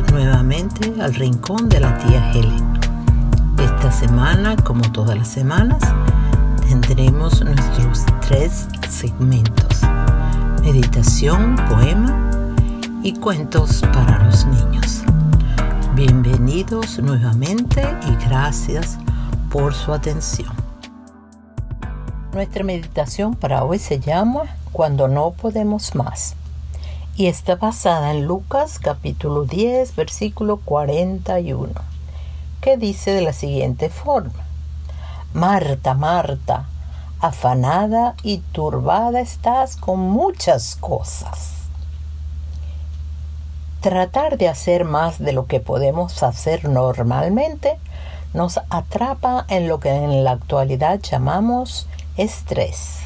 Nuevamente al rincón de la tía Helen. Esta semana, como todas las semanas, tendremos nuestros tres segmentos. Meditación, poema y cuentos para los niños. Bienvenidos nuevamente y gracias por su atención. Nuestra meditación para hoy se llama Cuando no podemos más y está basada en Lucas capítulo 10 versículo 41, que dice de la siguiente forma, Marta, Marta, afanada y turbada estás con muchas cosas. Tratar de hacer más de lo que podemos hacer normalmente nos atrapa en lo que en la actualidad llamamos estrés.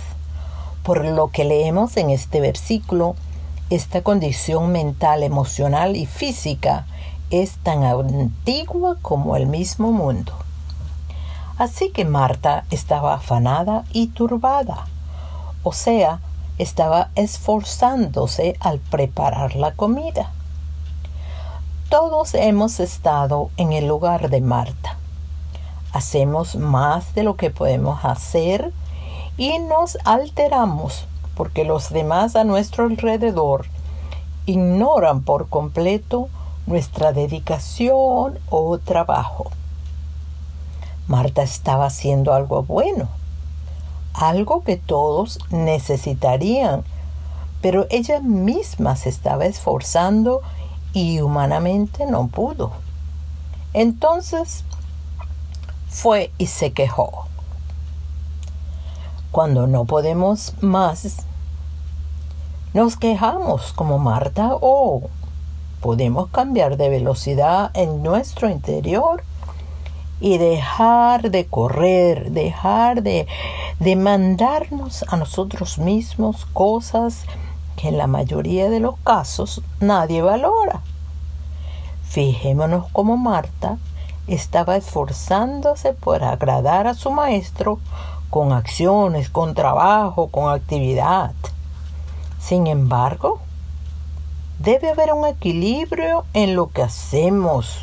Por lo que leemos en este versículo, esta condición mental, emocional y física es tan antigua como el mismo mundo. Así que Marta estaba afanada y turbada, o sea, estaba esforzándose al preparar la comida. Todos hemos estado en el lugar de Marta. Hacemos más de lo que podemos hacer y nos alteramos porque los demás a nuestro alrededor ignoran por completo nuestra dedicación o trabajo. Marta estaba haciendo algo bueno, algo que todos necesitarían, pero ella misma se estaba esforzando y humanamente no pudo. Entonces fue y se quejó. Cuando no podemos más, nos quejamos como Marta o podemos cambiar de velocidad en nuestro interior y dejar de correr, dejar de, de mandarnos a nosotros mismos cosas que en la mayoría de los casos nadie valora. Fijémonos como Marta estaba esforzándose por agradar a su maestro con acciones, con trabajo, con actividad. Sin embargo, debe haber un equilibrio en lo que hacemos,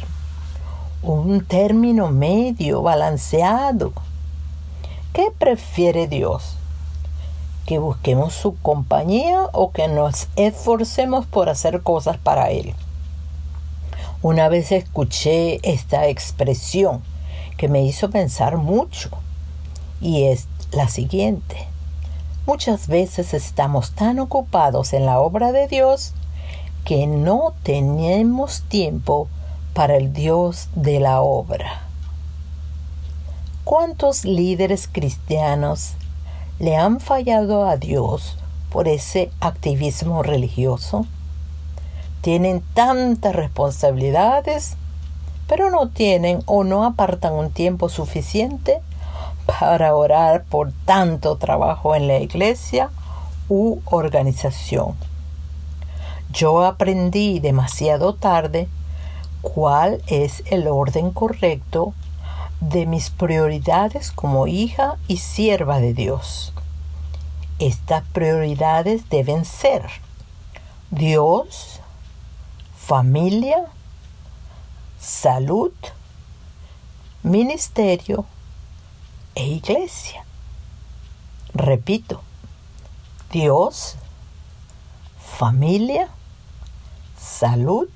un término medio, balanceado. ¿Qué prefiere Dios? ¿Que busquemos su compañía o que nos esforcemos por hacer cosas para Él? Una vez escuché esta expresión que me hizo pensar mucho y es la siguiente. Muchas veces estamos tan ocupados en la obra de Dios que no tenemos tiempo para el Dios de la obra. ¿Cuántos líderes cristianos le han fallado a Dios por ese activismo religioso? Tienen tantas responsabilidades, pero no tienen o no apartan un tiempo suficiente para orar por tanto trabajo en la iglesia u organización. Yo aprendí demasiado tarde cuál es el orden correcto de mis prioridades como hija y sierva de Dios. Estas prioridades deben ser Dios, familia, salud, ministerio e iglesia. Repito, Dios, familia, salud,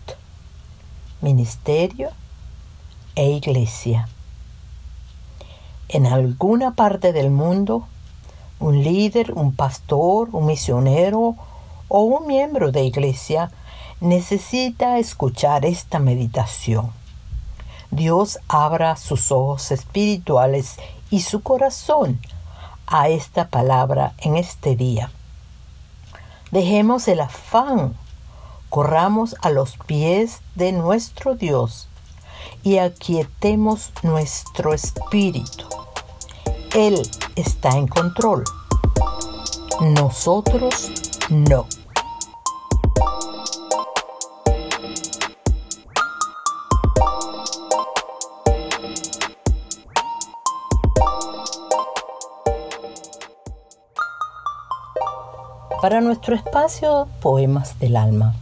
ministerio e iglesia. En alguna parte del mundo, un líder, un pastor, un misionero o un miembro de iglesia necesita escuchar esta meditación. Dios abra sus ojos espirituales y su corazón a esta palabra en este día. Dejemos el afán, corramos a los pies de nuestro Dios y aquietemos nuestro espíritu. Él está en control. Nosotros no. Para nuestro espacio Poemas del Alma.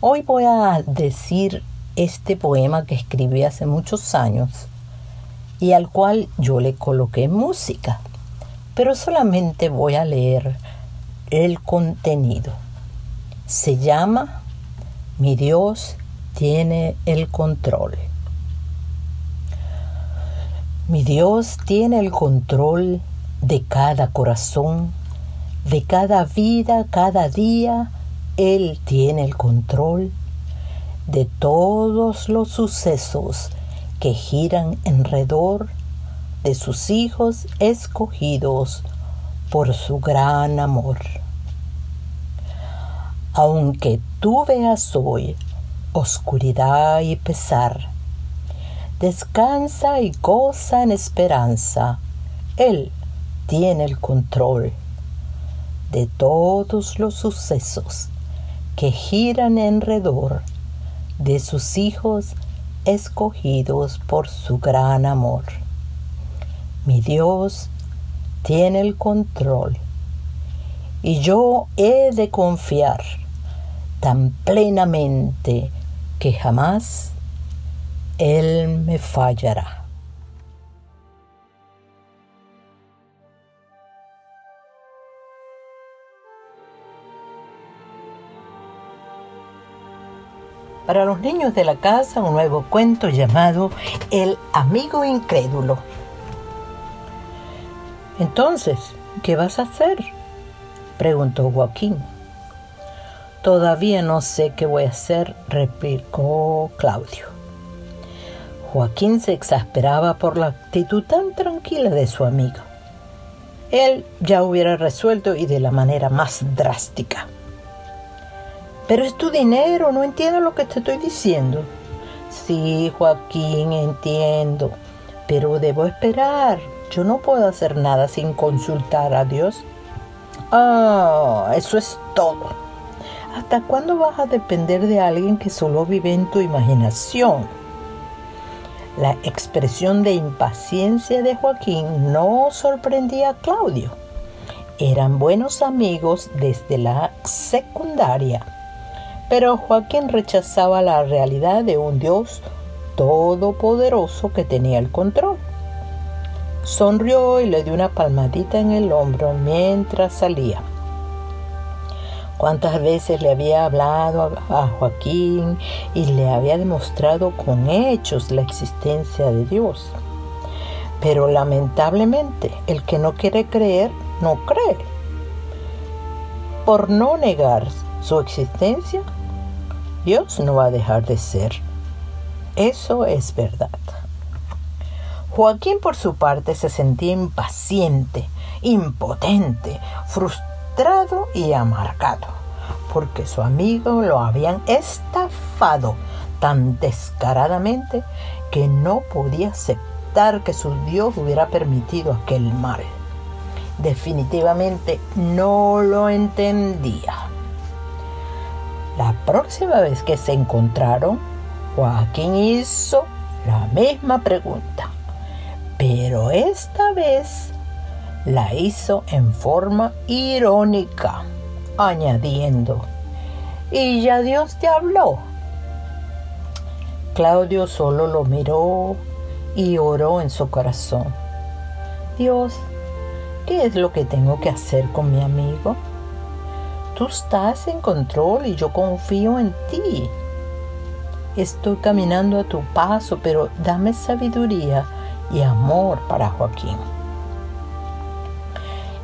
Hoy voy a decir este poema que escribí hace muchos años y al cual yo le coloqué música, pero solamente voy a leer el contenido. Se llama Mi Dios tiene el control. Mi Dios tiene el control de cada corazón, de cada vida, cada día. Él tiene el control de todos los sucesos que giran alrededor de sus hijos escogidos por su gran amor. Aunque tú veas hoy oscuridad y pesar, descansa y goza en esperanza. Él tiene el control de todos los sucesos que giran alrededor de sus hijos escogidos por su gran amor. Mi Dios tiene el control y yo he de confiar tan plenamente que jamás Él me fallará. Para los niños de la casa, un nuevo cuento llamado El amigo incrédulo. Entonces, ¿qué vas a hacer? preguntó Joaquín. Todavía no sé qué voy a hacer, replicó Claudio. Joaquín se exasperaba por la actitud tan tranquila de su amigo. Él ya hubiera resuelto y de la manera más drástica. Pero es tu dinero, no entiendo lo que te estoy diciendo. Sí, Joaquín, entiendo, pero debo esperar. Yo no puedo hacer nada sin consultar a Dios. Ah, eso es todo. ¿Hasta cuándo vas a depender de alguien que solo vive en tu imaginación? La expresión de impaciencia de Joaquín no sorprendía a Claudio. Eran buenos amigos desde la secundaria pero Joaquín rechazaba la realidad de un Dios todopoderoso que tenía el control. Sonrió y le dio una palmadita en el hombro mientras salía. Cuántas veces le había hablado a Joaquín y le había demostrado con hechos la existencia de Dios. Pero lamentablemente el que no quiere creer no cree. Por no negar su existencia, Dios no va a dejar de ser. Eso es verdad. Joaquín por su parte se sentía impaciente, impotente, frustrado y amargado, porque su amigo lo habían estafado tan descaradamente que no podía aceptar que su Dios hubiera permitido aquel mal. Definitivamente no lo entendía. La próxima vez que se encontraron, Joaquín hizo la misma pregunta, pero esta vez la hizo en forma irónica, añadiendo, ¿y ya Dios te habló? Claudio solo lo miró y oró en su corazón. Dios, ¿qué es lo que tengo que hacer con mi amigo? Tú estás en control y yo confío en ti. Estoy caminando a tu paso, pero dame sabiduría y amor para Joaquín.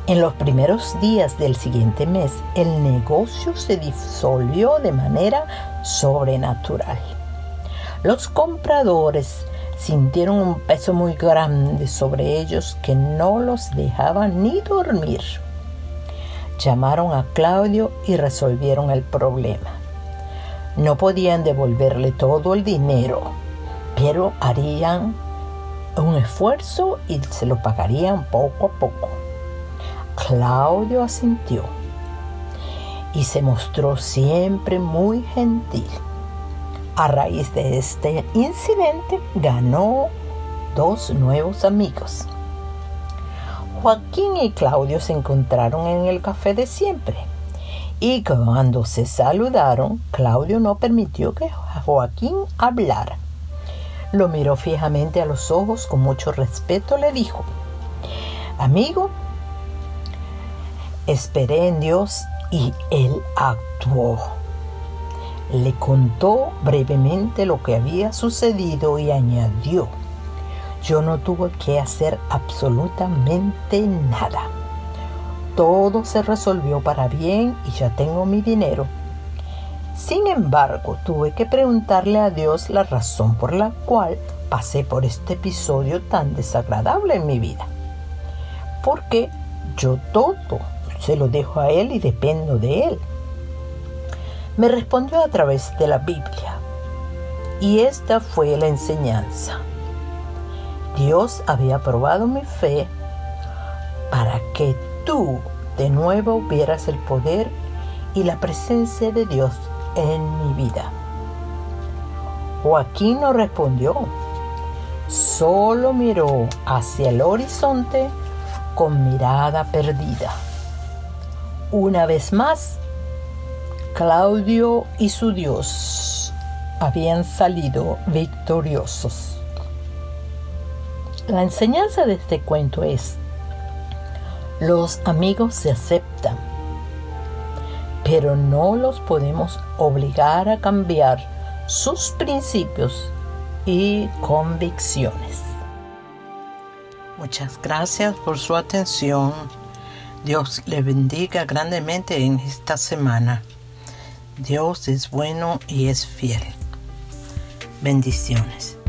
En los primeros días del siguiente mes, el negocio se disolvió de manera sobrenatural. Los compradores sintieron un peso muy grande sobre ellos que no los dejaba ni dormir llamaron a Claudio y resolvieron el problema. No podían devolverle todo el dinero, pero harían un esfuerzo y se lo pagarían poco a poco. Claudio asintió y se mostró siempre muy gentil. A raíz de este incidente ganó dos nuevos amigos. Joaquín y Claudio se encontraron en el café de siempre Y cuando se saludaron, Claudio no permitió que Joaquín hablara. Lo miró fijamente a los ojos con mucho respeto, le dijo, Amigo, esperé en Dios y Él actuó. Le contó brevemente lo que había sucedido y añadió, yo no tuve que hacer absolutamente nada. Todo se resolvió para bien y ya tengo mi dinero. Sin embargo, tuve que preguntarle a Dios la razón por la cual pasé por este episodio tan desagradable en mi vida. Porque yo todo se lo dejo a Él y dependo de Él. Me respondió a través de la Biblia. Y esta fue la enseñanza. Dios había probado mi fe para que tú de nuevo vieras el poder y la presencia de Dios en mi vida. Joaquín no respondió, solo miró hacia el horizonte con mirada perdida. Una vez más, Claudio y su Dios habían salido victoriosos. La enseñanza de este cuento es, los amigos se aceptan, pero no los podemos obligar a cambiar sus principios y convicciones. Muchas gracias por su atención. Dios le bendiga grandemente en esta semana. Dios es bueno y es fiel. Bendiciones.